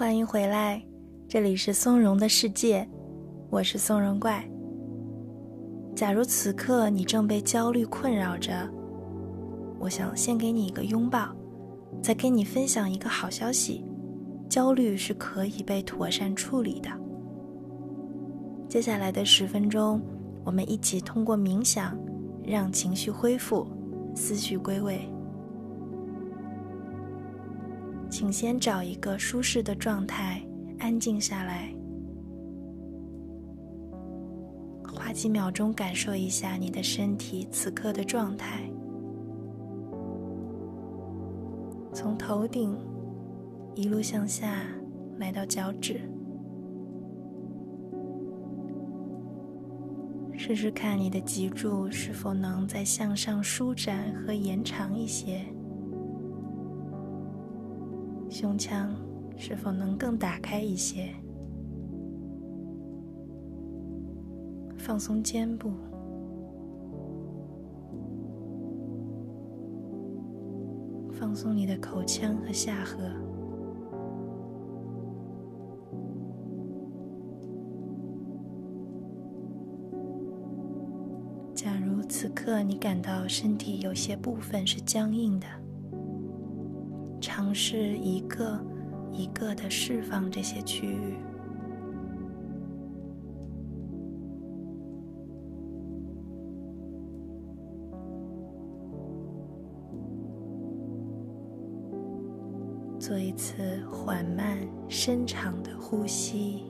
欢迎回来，这里是松茸的世界，我是松茸怪。假如此刻你正被焦虑困扰着，我想先给你一个拥抱，再跟你分享一个好消息：焦虑是可以被妥善处理的。接下来的十分钟，我们一起通过冥想，让情绪恢复，思绪归位。请先找一个舒适的状态，安静下来。花几秒钟感受一下你的身体此刻的状态，从头顶一路向下来到脚趾，试试看你的脊柱是否能再向上舒展和延长一些。胸腔是否能更打开一些？放松肩部，放松你的口腔和下颌。假如此刻你感到身体有些部分是僵硬的。尝试一个一个的释放这些区域，做一次缓慢深长的呼吸，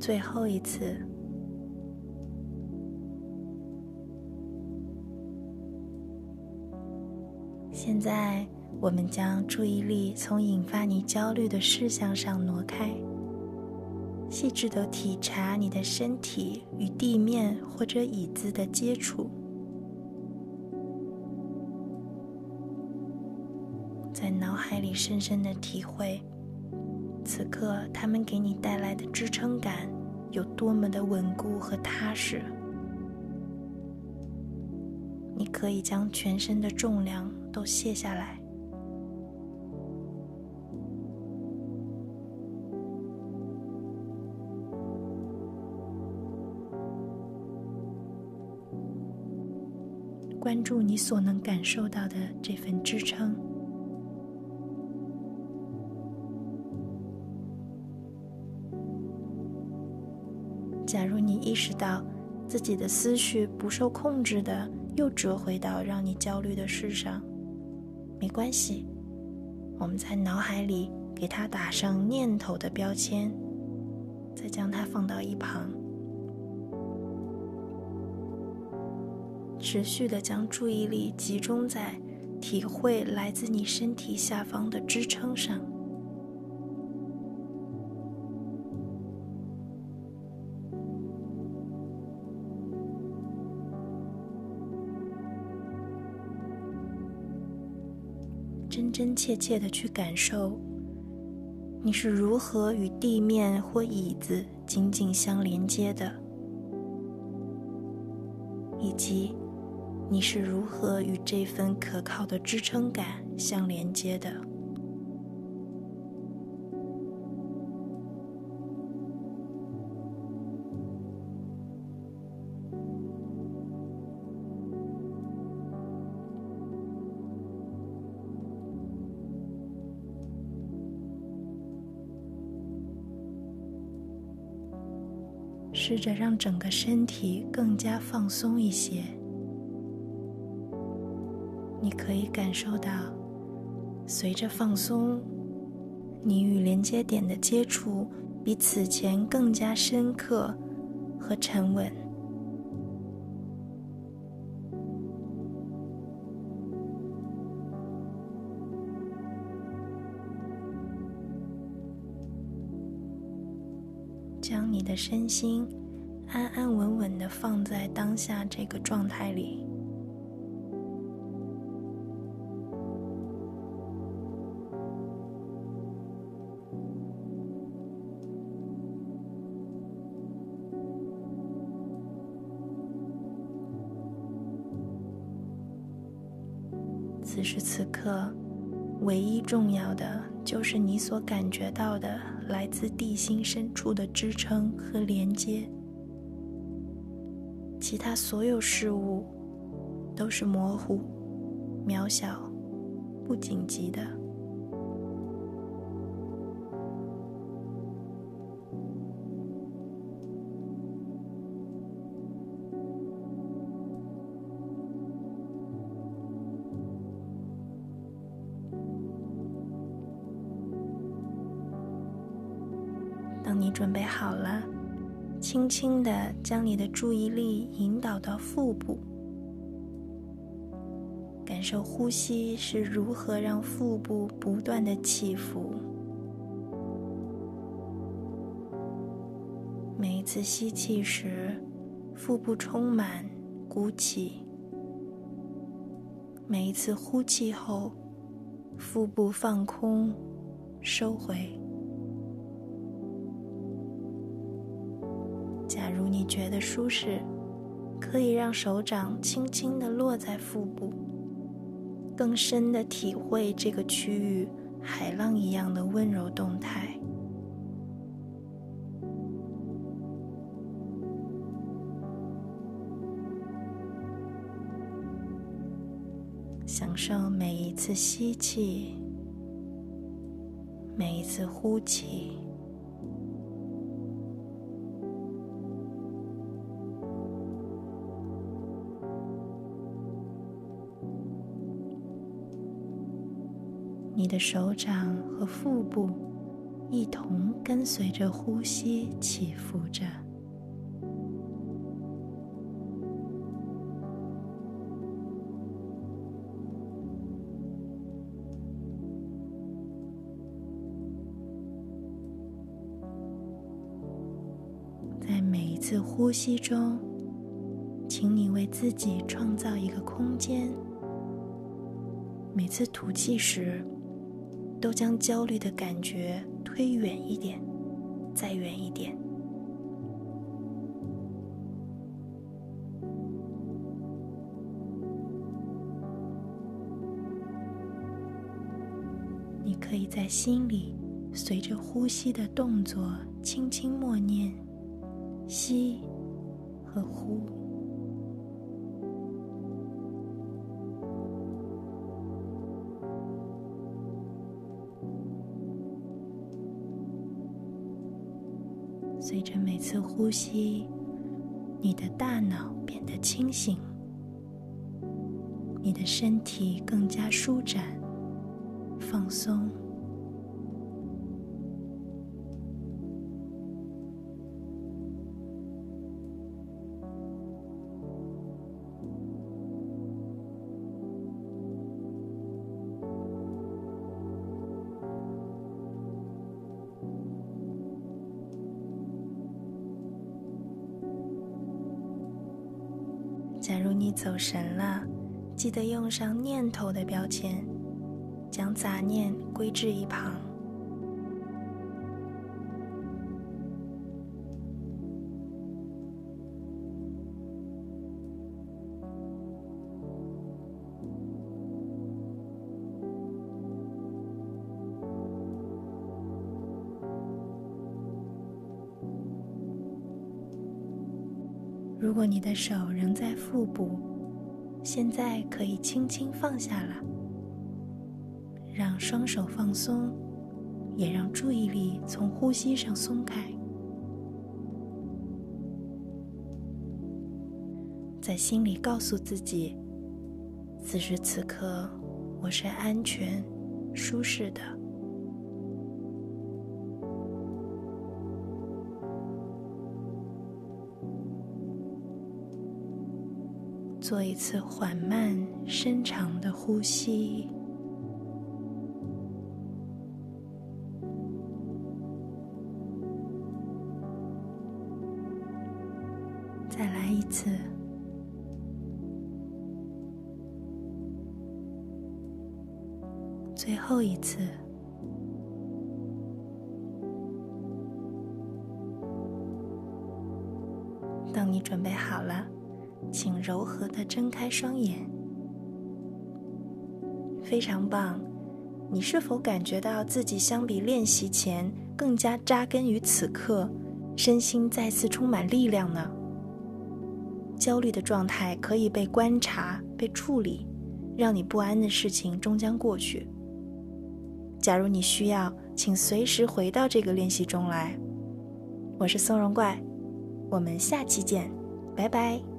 最后一次。现在，我们将注意力从引发你焦虑的事项上挪开，细致的体察你的身体与地面或者椅子的接触，在脑海里深深的体会。此刻，他们给你带来的支撑感有多么的稳固和踏实？你可以将全身的重量都卸下来，关注你所能感受到的这份支撑。假如你意识到自己的思绪不受控制的又折回到让你焦虑的事上，没关系，我们在脑海里给它打上念头的标签，再将它放到一旁，持续的将注意力集中在体会来自你身体下方的支撑上。真真切切的去感受，你是如何与地面或椅子紧紧相连接的，以及你是如何与这份可靠的支撑感相连接的。试着让整个身体更加放松一些。你可以感受到，随着放松，你与连接点的接触比此前更加深刻和沉稳。将你的身心安安稳稳的放在当下这个状态里。此时此刻唯一重要的就是你所感觉到的来自地心深处的支撑和连接。其他所有事物都是模糊、渺小、不紧急的。当你准备好了，轻轻的将你的注意力引导到腹部，感受呼吸是如何让腹部不断的起伏。每一次吸气时，腹部充满鼓起；每一次呼气后，腹部放空收回。觉得舒适，可以让手掌轻轻的落在腹部，更深的体会这个区域海浪一样的温柔动态，享受每一次吸气，每一次呼气。的手掌和腹部一同跟随着呼吸起伏着。在每一次呼吸中，请你为自己创造一个空间。每次吐气时，都将焦虑的感觉推远一点，再远一点。你可以在心里随着呼吸的动作轻轻默念：吸和呼。随着每次呼吸，你的大脑变得清醒，你的身体更加舒展、放松。如你走神了，记得用上念头的标签，将杂念归置一旁。如果你的手仍在腹部，现在可以轻轻放下了，让双手放松，也让注意力从呼吸上松开，在心里告诉自己：此时此刻，我是安全、舒适的。做一次缓慢、深长的呼吸，再来一次，最后一次。当你准备好了。请柔和的睁开双眼，非常棒！你是否感觉到自己相比练习前更加扎根于此刻，身心再次充满力量呢？焦虑的状态可以被观察、被处理，让你不安的事情终将过去。假如你需要，请随时回到这个练习中来。我是松茸怪，我们下期见，拜拜。